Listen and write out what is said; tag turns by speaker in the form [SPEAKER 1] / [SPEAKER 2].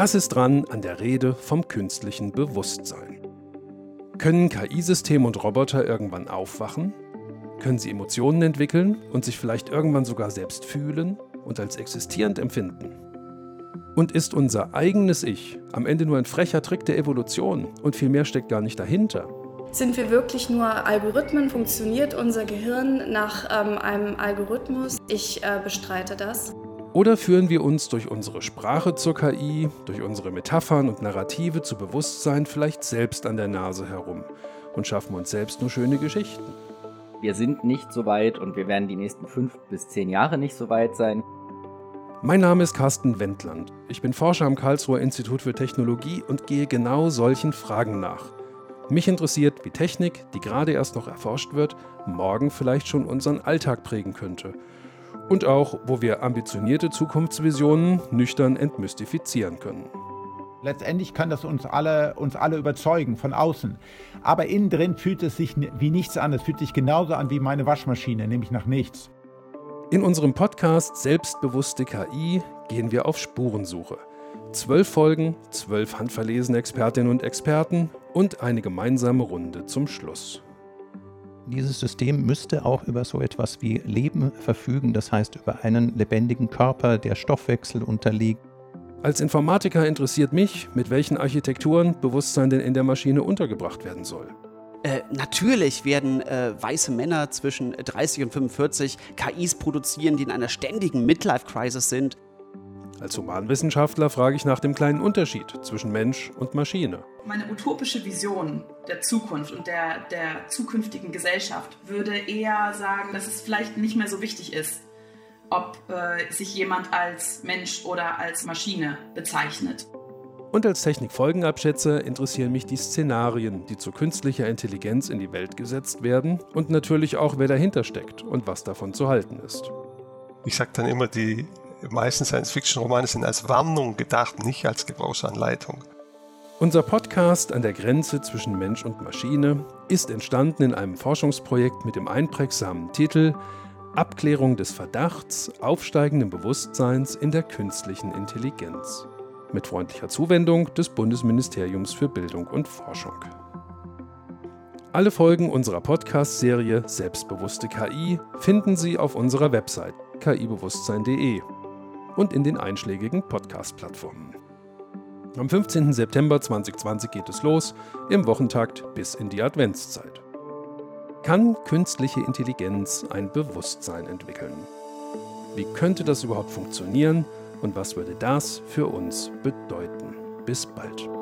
[SPEAKER 1] Was ist dran an der Rede vom künstlichen Bewusstsein? Können KI-Systeme und Roboter irgendwann aufwachen? Können sie Emotionen entwickeln und sich vielleicht irgendwann sogar selbst fühlen und als existierend empfinden? Und ist unser eigenes Ich am Ende nur ein frecher Trick der Evolution und viel mehr steckt gar nicht dahinter?
[SPEAKER 2] Sind wir wirklich nur Algorithmen? Funktioniert unser Gehirn nach ähm, einem Algorithmus? Ich äh, bestreite das.
[SPEAKER 1] Oder führen wir uns durch unsere Sprache zur KI, durch unsere Metaphern und Narrative zu Bewusstsein vielleicht selbst an der Nase herum und schaffen uns selbst nur schöne Geschichten?
[SPEAKER 3] Wir sind nicht so weit und wir werden die nächsten fünf bis zehn Jahre nicht so weit sein.
[SPEAKER 1] Mein Name ist Carsten Wendland. Ich bin Forscher am Karlsruher Institut für Technologie und gehe genau solchen Fragen nach. Mich interessiert, wie Technik, die gerade erst noch erforscht wird, morgen vielleicht schon unseren Alltag prägen könnte. Und auch, wo wir ambitionierte Zukunftsvisionen nüchtern entmystifizieren können.
[SPEAKER 4] Letztendlich kann das uns alle, uns alle überzeugen von außen. Aber innen drin fühlt es sich wie nichts an. Es fühlt sich genauso an wie meine Waschmaschine, nämlich nach nichts.
[SPEAKER 1] In unserem Podcast Selbstbewusste KI gehen wir auf Spurensuche. Zwölf Folgen, zwölf handverlesene Expertinnen und Experten und eine gemeinsame Runde zum Schluss.
[SPEAKER 5] Dieses System müsste auch über so etwas wie Leben verfügen, das heißt über einen lebendigen Körper, der Stoffwechsel unterliegt.
[SPEAKER 1] Als Informatiker interessiert mich, mit welchen Architekturen Bewusstsein denn in der Maschine untergebracht werden soll.
[SPEAKER 6] Äh, natürlich werden äh, weiße Männer zwischen 30 und 45 KIs produzieren, die in einer ständigen Midlife-Crisis sind.
[SPEAKER 1] Als Humanwissenschaftler frage ich nach dem kleinen Unterschied zwischen Mensch und Maschine.
[SPEAKER 7] Meine utopische Vision der Zukunft und der, der zukünftigen Gesellschaft würde eher sagen, dass es vielleicht nicht mehr so wichtig ist, ob äh, sich jemand als Mensch oder als Maschine bezeichnet.
[SPEAKER 1] Und als Technikfolgenabschätzer interessieren mich die Szenarien, die zu künstlicher Intelligenz in die Welt gesetzt werden und natürlich auch, wer dahinter steckt und was davon zu halten ist.
[SPEAKER 8] Ich sage dann immer, die meisten Science-Fiction-Romane sind als Warnung gedacht, nicht als Gebrauchsanleitung.
[SPEAKER 1] Unser Podcast an der Grenze zwischen Mensch und Maschine ist entstanden in einem Forschungsprojekt mit dem einprägsamen Titel Abklärung des Verdachts aufsteigenden Bewusstseins in der künstlichen Intelligenz mit freundlicher Zuwendung des Bundesministeriums für Bildung und Forschung. Alle Folgen unserer Podcast-Serie Selbstbewusste KI finden Sie auf unserer Website kibewusstsein.de und in den einschlägigen Podcast-Plattformen. Am 15. September 2020 geht es los, im Wochentakt bis in die Adventszeit. Kann künstliche Intelligenz ein Bewusstsein entwickeln? Wie könnte das überhaupt funktionieren? Und was würde das für uns bedeuten? Bis bald.